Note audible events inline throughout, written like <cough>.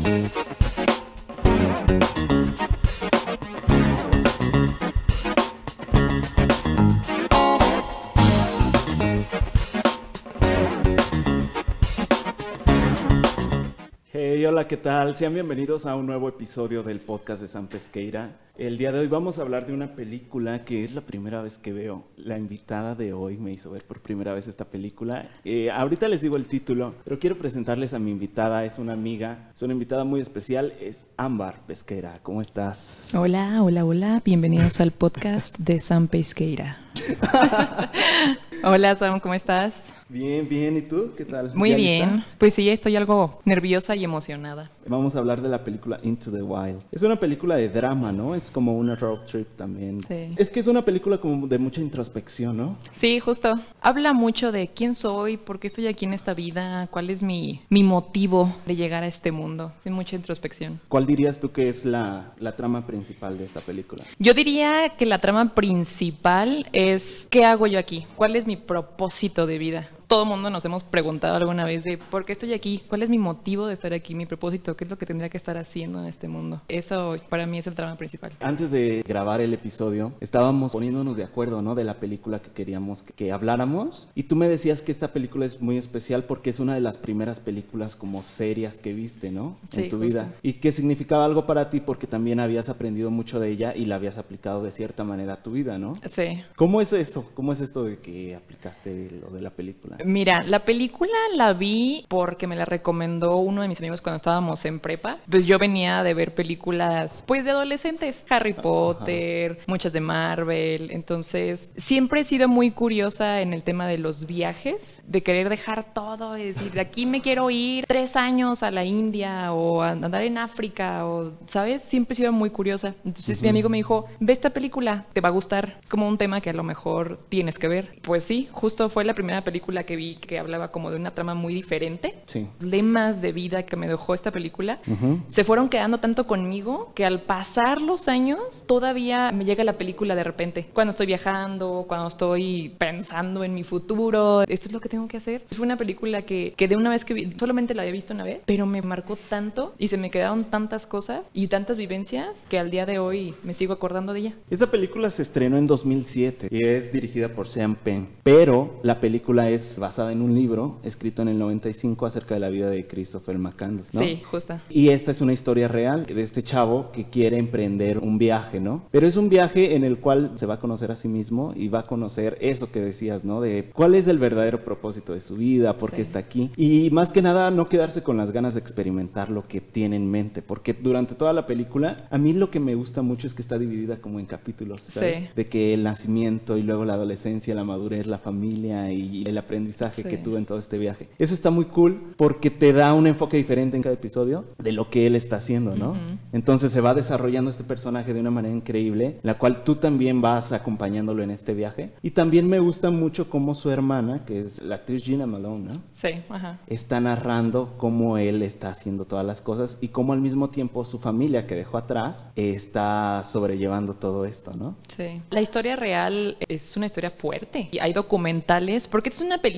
Thank you. Hola, ¿qué tal? Sean bienvenidos a un nuevo episodio del podcast de San Pesqueira. El día de hoy vamos a hablar de una película que es la primera vez que veo. La invitada de hoy me hizo ver por primera vez esta película. Eh, ahorita les digo el título, pero quiero presentarles a mi invitada. Es una amiga, es una invitada muy especial, es Ámbar Pesqueira. ¿Cómo estás? Hola, hola, hola. Bienvenidos al podcast de San Pesqueira. <laughs> hola, Sam, ¿cómo estás? Bien, bien. ¿Y tú? ¿Qué tal? Muy ¿Ya bien. lista? Pues sí, estoy algo nerviosa y emocionada. Vamos a hablar de la película Into the Wild. Es una película de drama, ¿no? Es como una road trip también. Sí. Es que es una película como de mucha introspección, ¿no? Sí, justo. Habla mucho de quién soy, por qué estoy aquí en esta vida, cuál es mi, mi motivo de llegar a este mundo. Sin mucha introspección. ¿Cuál dirías tú que es la, la trama principal de esta película? Yo diría que la trama principal es ¿qué hago yo aquí? ¿Cuál es mi propósito de vida? Todo el mundo nos hemos preguntado alguna vez de ¿por qué estoy aquí? ¿Cuál es mi motivo de estar aquí? ¿Mi propósito? ¿Qué es lo que tendría que estar haciendo en este mundo? Eso para mí es el trama principal. Antes de grabar el episodio, estábamos poniéndonos de acuerdo, ¿no? De la película que queríamos que, que habláramos. Y tú me decías que esta película es muy especial porque es una de las primeras películas como serias que viste, ¿no? en Sí, tu justo. vida. Y que significaba algo para ti porque también habías aprendido mucho de ella y la habías aplicado de cierta manera a tu vida, ¿no? Sí. ¿Cómo es eso? ¿Cómo es esto de que aplicaste lo de la película? Mira, la película la vi porque me la recomendó uno de mis amigos cuando estábamos en prepa. Pues yo venía de ver películas, pues de adolescentes, Harry Potter, muchas de Marvel. Entonces, siempre he sido muy curiosa en el tema de los viajes, de querer dejar todo, y decir, de aquí me quiero ir tres años a la India o a andar en África, o, ¿sabes? Siempre he sido muy curiosa. Entonces, mi amigo me dijo, ve esta película, te va a gustar. Es como un tema que a lo mejor tienes que ver. Pues sí, justo fue la primera película que vi que hablaba como de una trama muy diferente. Sí. Lemas de vida que me dejó esta película se fueron quedando tanto conmigo que al pasar los años todavía me llega la película de repente. Cuando estoy viajando, cuando estoy pensando en mi futuro, esto es lo que tengo que hacer. Fue una película que, que de una vez que vi, solamente la había visto una vez, pero me marcó tanto y se me quedaron tantas cosas y tantas vivencias que al día de hoy me sigo acordando de ella. Esta película se estrenó en 2007 y es dirigida por Sean Penn, pero la película es basada en un libro escrito en el 95 acerca de la vida de Christopher McCandless, ¿no? Sí, justa. Y esta es una historia real de este chavo que quiere emprender un viaje, ¿no? Pero es un viaje en el cual se va a conocer a sí mismo y va a conocer eso que decías, ¿no? De cuál es el verdadero propósito de su vida, por qué Sí. está aquí. Y más que nada, no quedarse con las ganas de experimentar lo que tiene en mente, porque durante toda la película, a mí lo que me gusta mucho es que está dividida como en capítulos, ¿sabes? Sí. De que el nacimiento y luego la adolescencia, la madurez, la familia y el aprendizaje Sí. que tuve en todo este viaje. Eso está muy cool porque te da un enfoque diferente en cada episodio de lo que él está haciendo, ¿no? Ujú. Entonces se va desarrollando este personaje de una manera increíble, la cual tú también vas acompañándolo en este viaje. Y también me gusta mucho cómo su hermana, que es la actriz Gina Malone, ¿no? Sí, ajá. está narrando cómo él está haciendo todas las cosas y cómo al mismo tiempo su familia que dejó atrás está sobrellevando todo esto, ¿no? Sí. La historia real es una historia fuerte. Y hay documentales, porque es una película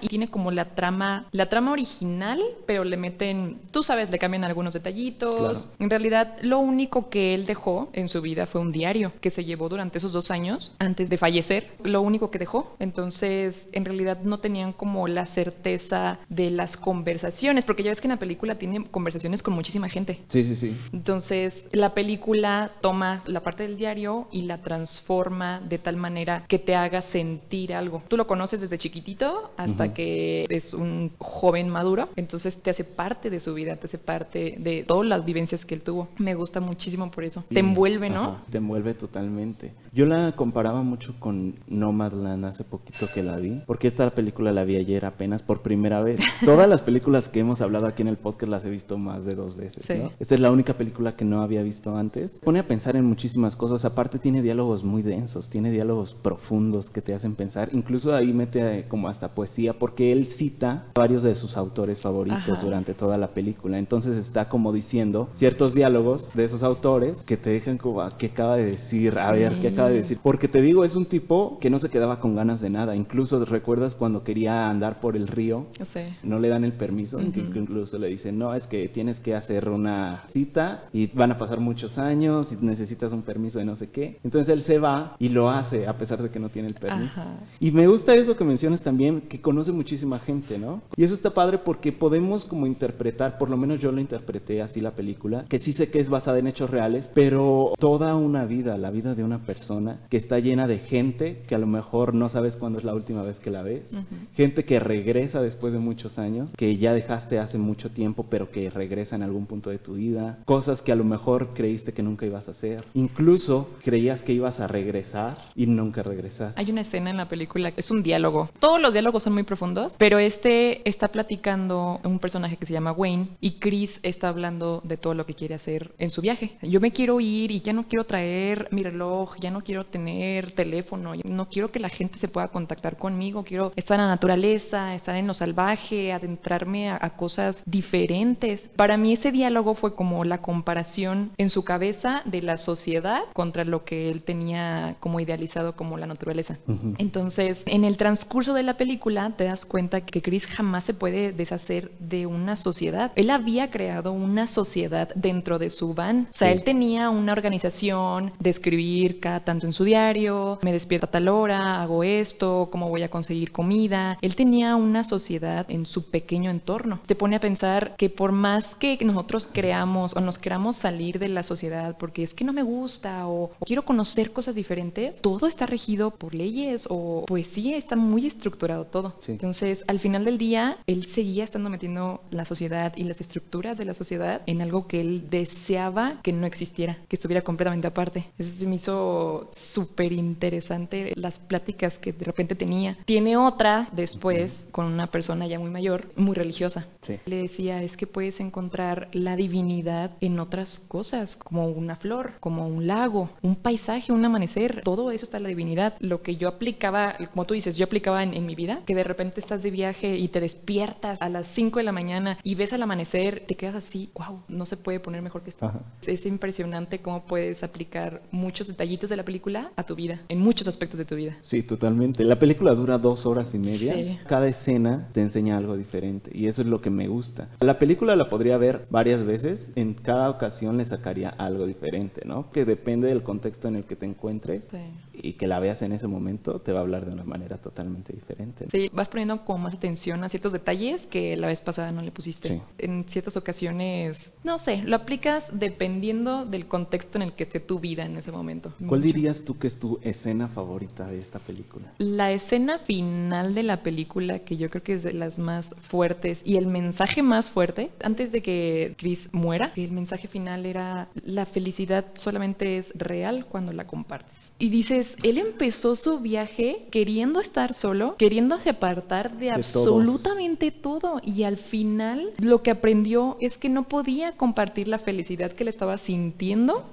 y tiene como la trama, la trama original, pero le meten, tú sabes, le cambian algunos detallitos. Claro. En realidad, lo único que él dejó en su vida fue un diario que se llevó durante esos dos años antes de fallecer. Lo único que dejó. Entonces, en realidad no tenían como la certeza de las conversaciones, porque ya ves que en la película tiene conversaciones con muchísima gente. Sí, sí, sí. Entonces, la película toma la parte del diario y la transforma de tal manera que te haga sentir algo. Tú lo conoces desde chiquitito hasta que es un joven maduro, entonces te hace parte de su vida, te hace parte de todas las vivencias que él tuvo. Me gusta muchísimo por eso. Te envuelve, ¿no? Ajá, te envuelve totalmente. Yo la comparaba mucho con Nomadland hace poquito que la vi, porque esta película la vi ayer apenas por primera vez. <laughs> Todas las películas que hemos hablado aquí en el podcast las he visto más de dos veces, Sí. ¿no? Esta es la única película que no había visto antes. Pone a pensar en muchísimas cosas, aparte tiene diálogos muy densos, tiene diálogos profundos que te hacen pensar, incluso ahí mete eh, como hasta poesía, porque él cita varios de sus autores favoritos Ajá. durante toda la película. Entonces está como diciendo ciertos diálogos de esos autores que te dejan como, "Ah, ¿qué acaba de decir? A ver, ¿qué Sí. acaba de decir? Porque te digo, es un tipo que no se quedaba con ganas de nada. Incluso recuerdas cuando quería andar por el río, No sé. no le dan el permiso, incluso le dicen, no, es que tienes que hacer una cita y van a pasar muchos años y necesitas un permiso de no sé qué. Entonces él se va y lo hace a pesar de que no tiene el permiso. Ajá. Y me gusta eso que mencionas también, que conoce muchísima gente, ¿no? Y eso está padre porque podemos como interpretar, por lo menos yo lo interpreté así la película, que sí sé que es basada en hechos reales, pero toda una vida, la vida de una persona que está llena de gente que a lo mejor no sabes cuándo es la última vez que la ves, gente que regresa después de muchos años, que ya dejaste hace mucho tiempo, pero que regresa en algún punto de tu vida, cosas que a lo mejor creíste que nunca ibas a hacer, incluso creías que ibas a regresar y nunca regresaste. Hay una escena en la película que es un diálogo. Todos los diálogos son muy profundos, pero este está platicando un personaje que se llama Wayne y Chris está hablando de todo lo que quiere hacer en su viaje. Yo me quiero ir y ya no quiero traer mi reloj, ya no quiero tener teléfono, no quiero que la gente se pueda contactar conmigo, quiero estar en la naturaleza, estar en lo salvaje, adentrarme a, a cosas diferentes. Para mí ese diálogo fue como la comparación en su cabeza de la sociedad contra lo que él tenía como idealizado como la naturaleza. Entonces, en el transcurso de la película te das cuenta que Chris jamás se puede deshacer de una sociedad. Él había creado una sociedad dentro de su van. O sea, Sí. él tenía una organización de escribir cada tanto en su diario, me despierto a tal hora, hago esto, cómo voy a conseguir comida. Él tenía una sociedad en su pequeño entorno. Te pone a pensar que por más que nosotros creamos o nos queramos salir de la sociedad porque es que no me gusta o, o quiero conocer cosas diferentes, todo está regido por leyes o pues sí, está muy estructurado todo. Sí. Entonces, al final del día, él seguía estando metiendo la sociedad y las estructuras de la sociedad en algo que él deseaba que no existiera, que estuviera completamente aparte. Eso se me hizo súper interesante las pláticas que de repente tenía. Tiene otra después con una persona ya muy mayor, muy religiosa. Sí. Le decía, es que puedes encontrar la divinidad en otras cosas, como una flor, como un lago, un paisaje, un amanecer. Todo eso está en la divinidad. Lo que yo aplicaba, como tú dices, yo aplicaba en, en mi vida, que de repente estás de viaje y te despiertas a las 5 de la mañana y ves al amanecer, te quedas así, wow, no se puede poner mejor que esto. Ajá. Es impresionante cómo puedes aplicar muchos detallitos de la película a tu vida, en muchos aspectos de tu vida. Sí, totalmente. La película dura dos horas y media. Sí. Cada escena te enseña algo diferente y eso es lo que me gusta. La película la podría ver varias veces. En cada ocasión le sacaría algo diferente, ¿no? Que depende del contexto en el que te encuentres Sí. Y que la veas en ese momento, te va a hablar de una manera totalmente diferente. Sí, vas poniendo como más atención a ciertos detalles que la vez pasada no le pusiste. Sí. En ciertas ocasiones, no sé, lo aplicas dependiendo del contexto en el que esté tu vida en ese momento. ¿Cuál Mucho. dirías tú que es tu escena favorita de esta película? La escena final de la película, que yo creo que es de las más fuertes y el mensaje más fuerte, antes de que Chris muera, el mensaje final era la felicidad solamente es real cuando la compartes. Y dices, él empezó su viaje queriendo estar solo, queriéndose apartar de, absolutamente todo y al final lo que aprendió es que no podía compartir la felicidad que le estaba sintiendo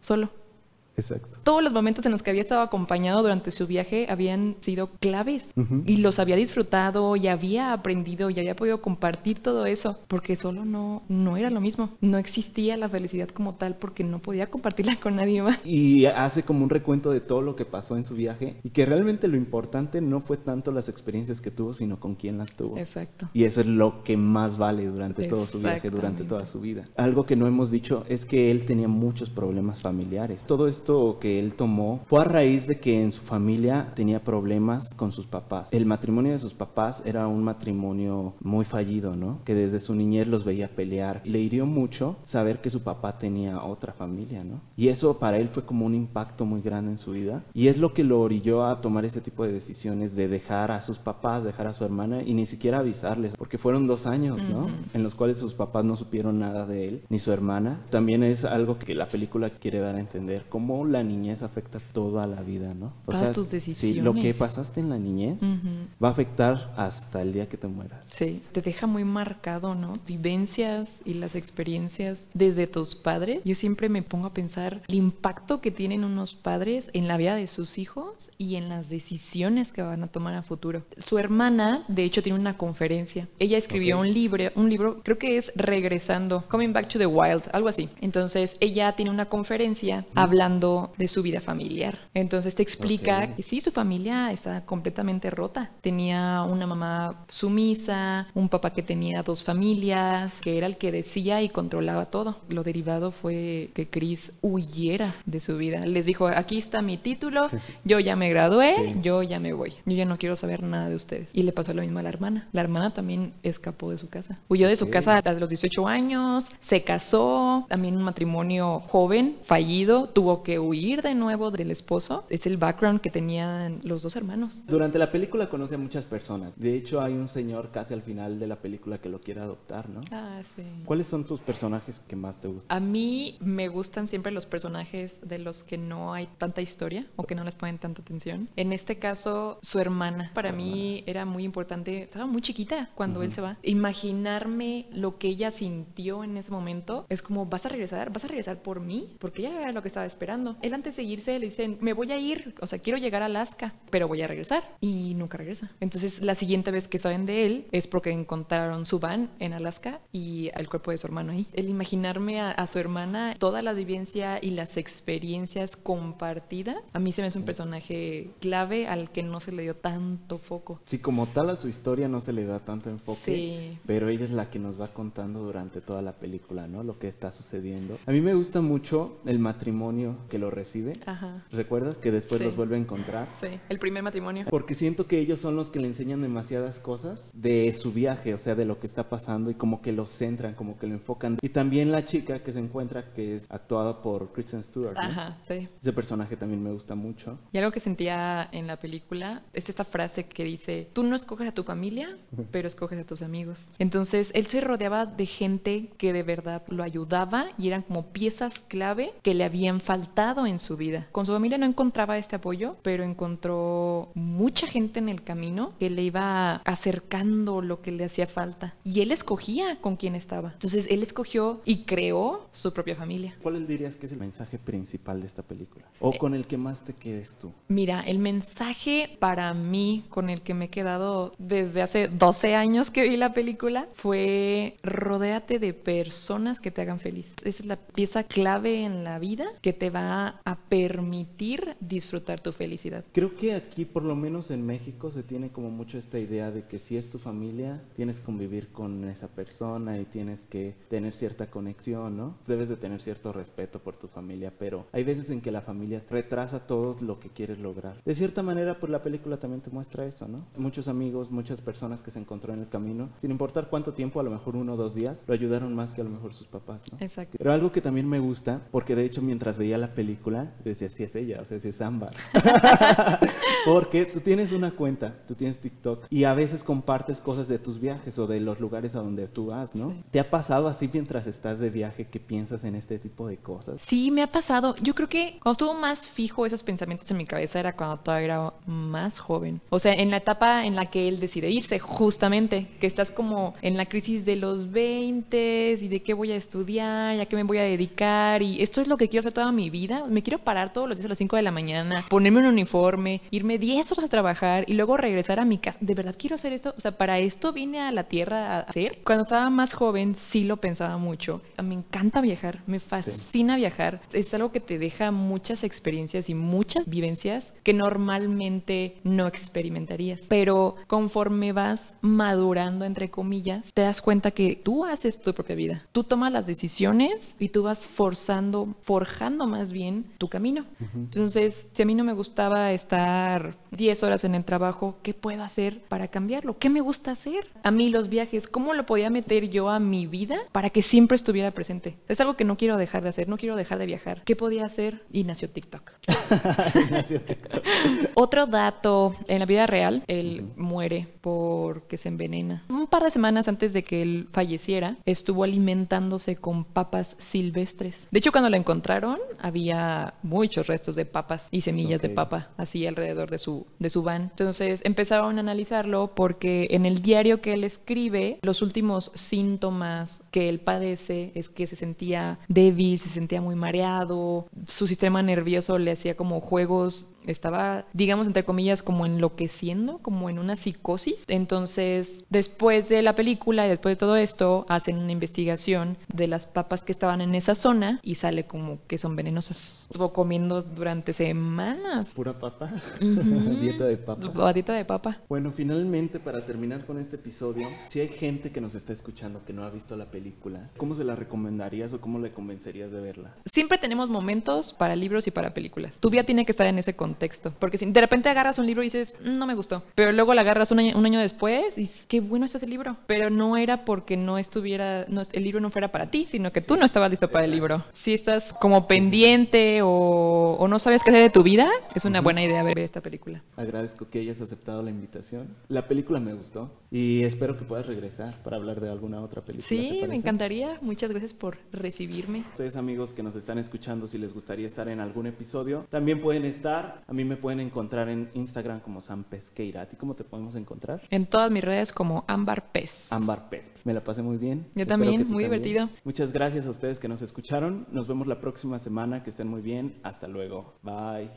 solo. Exacto. Todos los momentos en los que había estado acompañado durante su viaje habían sido claves y los había disfrutado y había aprendido y había podido compartir todo eso porque solo no, no era lo mismo. No existía la felicidad como tal porque no podía compartirla con nadie más. Y hace como un recuento de todo lo que pasó en su viaje y que realmente lo importante no fue tanto las experiencias que tuvo, sino con quién las tuvo. Exacto. Y eso es lo que más vale durante todo su viaje, durante toda su vida. Algo que no hemos dicho es que él tenía muchos problemas familiares. Todo esto que él tomó fue a raíz de que en su familia tenía problemas con sus papás. El matrimonio de sus papás era un matrimonio muy fallido, ¿no? Que desde su niñez los veía pelear. Le hirió mucho saber que su papá tenía otra familia, ¿no? Y eso para él fue como un impacto muy grande en su vida. Y es lo que lo orilló a tomar ese tipo de decisiones de dejar a sus papás, dejar a su hermana y ni siquiera avisarles, porque fueron dos años, ¿no? En los cuales sus papás no supieron nada de él, ni su hermana. También es algo que la película quiere dar a entender, cómo cómo la niñez afecta toda la vida, ¿no? O Todas tus decisiones. Sí, lo que pasaste en la niñez va a afectar hasta el día que te mueras. Sí, te deja muy marcado, ¿no? Vivencias y las experiencias desde tus padres. Yo siempre me pongo a pensar el impacto que tienen unos padres en la vida de sus hijos y en las decisiones que van a tomar a futuro. Su hermana, de hecho, tiene una conferencia. Ella escribió un libro, un libro, creo que es Regresando, Coming Back to the Wild, algo así. Entonces, ella tiene una conferencia hablando de su vida familiar. Entonces, te explica que sí, su familia está completamente rota. Tenía una mamá sumisa, un papá que tenía dos familias, que era el que decía y controlaba todo. Lo derivado fue que Chris huyera de su vida. Les dijo, aquí está mi título, <laughs> yo ya me gradué, yo ya me voy. Yo ya no quiero saber nada de ustedes. Y le pasó lo mismo a la hermana. La hermana también escapó de su casa. Huyó de su casa a los 18 años, se casó, también un matrimonio joven, fallido, tuvo que huir de nuevo del esposo. Es el background que tenían los dos hermanos. Durante la película conoce a muchas personas. De hecho, hay un señor casi al final de la película que lo quiere adoptar, ¿no? Ah, sí. ¿Cuáles son tus personajes que más te gustan? A mí me gustan siempre los personajes de los que no hay tanta historia o que no les ponen tanta atención. En este caso, su hermana. Para mí era muy importante. Estaba muy chiquita cuando él se va. Imaginarme lo que ella sintió en ese momento es como, ¿vas a regresar? ¿Vas a regresar por mí? Porque ella era lo que estaba esperando. Él antes de irse le dicen, me voy a ir, o sea, quiero llegar a Alaska, pero voy a regresar. Y nunca regresa. Entonces, la siguiente vez que saben de él es porque encontraron su van en Alaska y el cuerpo de su hermano ahí. El imaginarme a, su hermana, toda la vivencia y las experiencias compartidas, a mí se me hace un personaje clave al que no se le dio tanto foco. Sí, como tal a su historia no se le da tanto enfoque, sí. pero ella es la que nos va contando durante toda la película, ¿no? Lo que está sucediendo. A mí me gusta mucho el matrimonio que lo recibe. Ajá. ¿Recuerdas que después los vuelve a encontrar? Sí, el primer matrimonio. Porque siento que ellos son los que le enseñan demasiadas cosas de su viaje, o sea, de lo que está pasando y como que lo centran, como que lo enfocan. Y también la chica que se encuentra, que es actuada por Kristen Stewart. Ajá, sí. Ese personaje también me gusta mucho. Y algo que sentía en la película es esta frase que dice, tú no escoges a tu familia, pero escoges a tus amigos. Entonces, él se rodeaba de gente que de verdad lo ayudaba y eran como piezas clave que le habían faltado en su vida. Con su familia no encontraba este apoyo, pero encontró mucha gente en el camino que le iba acercando lo que le hacía falta. Y él escogía con quién estaba. Entonces, él escogió y creó su propia familia. ¿Cuál dirías que es el mensaje principal de esta película? ¿O eh, con el que más te quedes tú? Mira, el mensaje para mí con el que me he quedado desde hace 12 años que vi la película fue rodéate de personas que te hagan feliz. Esa es la pieza clave en la vida que te va a permitir disfrutar tu felicidad. Creo que aquí, por lo menos en México, se tiene como mucho esta idea de que si es tu familia, tienes que convivir con esa persona y tienes que tener cierta conexión, ¿no? Debes de tener cierto respeto por tu familia, pero hay veces en que la familia retrasa todo lo que quieres lograr. De cierta manera, pues la película también te muestra eso, ¿no? Muchos amigos, muchas personas que se encontró en el camino, sin importar cuánto tiempo, a lo mejor uno o dos días, lo ayudaron más que a lo mejor sus papás, ¿no? Exacto. Pero algo que también me gusta, porque de hecho mientras veía la película, decía, sí es ella, o sea, sí es Ámbar. <laughs> porque tú tienes una cuenta, tú tienes TikTok, y a veces compartes cosas de tus viajes o de los lugares a donde tú vas, ¿no? ¿Te ha pasado así mientras estás de viaje que piensas en este tipo de cosas? Sí, me ha pasado. Yo creo que cuando estuvo más fijo esos pensamientos en mi cabeza era cuando todavía era más joven. O sea, en la etapa en la que él decide irse, justamente, que estás como en la crisis de los 20 y de qué voy a estudiar, a qué me voy a dedicar y esto es lo que quiero hacer toda mi vida. Me quiero parar todos los días a las 5 de la mañana, ponerme un uniforme, irme 10 horas a trabajar y luego regresar a mi casa. ¿De verdad quiero hacer esto? O sea, para esto vine a la tierra a hacer. Cuando estaba más joven sí lo pensaba mucho. Me encanta viajar, me fascina viajar. Es algo que te deja muchas experiencias y muchas vivencias que normalmente no experimentarías. Pero conforme vas madurando, entre comillas, te das cuenta que tú haces tu propia vida. Tú tomas las decisiones y tú vas forzando, forjando más bien tu camino. Entonces, si a mí no me gustaba estar 10 horas en el trabajo, ¿qué puedo hacer para cambiarlo? ¿Qué me gusta hacer? A mí los viajes, ¿cómo lo podía meter yo a mi vida para que siempre estuviera presente? Es algo que no quiero dejar de hacer, no quiero dejar de viajar. ¿Qué podía hacer? Y nació TikTok. <laughs> nació TikTok. Otro dato, en la vida real, él muere porque se envenena. Un par de semanas antes de que él falleciera, estuvo alimentándose con papas silvestres. De hecho, cuando lo encontraron, había muchos restos de papas y semillas de Ok. papa así alrededor de su, de su van. Entonces empezaron a analizarlo porque en el diario que él escribe, los últimos síntomas que él padece es que se sentía débil, se sentía muy mareado, su sistema nervioso le hacía como juegos estaba, digamos, entre comillas, como enloqueciendo, como en una psicosis. Entonces, después de la película y después de todo esto, hacen una investigación de las papas que estaban en esa zona y sale como que son venenosas. Estuvo comiendo durante semanas. Pura papa. Ujú. <laughs> Dieta de papa. Batita de papa. Bueno, finalmente, para terminar con este episodio, si hay gente que nos está escuchando que no ha visto la película, ¿cómo se la recomendarías o cómo le convencerías de verla? Siempre tenemos momentos para libros y para películas. Tu vida tiene que estar en ese contexto. Porque si de repente agarras un libro y dices, "Mm, no me gustó. Pero luego la agarras un año, un año después y dices, qué bueno está ese libro. Pero no era porque no estuviera, no, el libro no fuera para ti, sino que tú no estabas listo para el libro. Si estás como pendiente o, o no sabes qué hacer de tu vida, es una buena idea ver esta película. Agradezco que hayas aceptado la invitación. La película me gustó y espero que puedas regresar para hablar de alguna otra película. ¿te Sí, me encantaría. Muchas gracias por recibirme. Ustedes amigos que nos están escuchando, si les gustaría estar en algún episodio, también pueden estar. A mí me pueden encontrar en Instagram como Sam Pesqueira. ¿A ti cómo te podemos encontrar? En todas mis redes como Ámbar Pez. Ámbar Pez. Me la pasé muy bien. Yo Espero también, muy divertido. Muchas gracias a ustedes que nos escucharon. Nos vemos la próxima semana. Que estén muy bien. Hasta luego. Bye.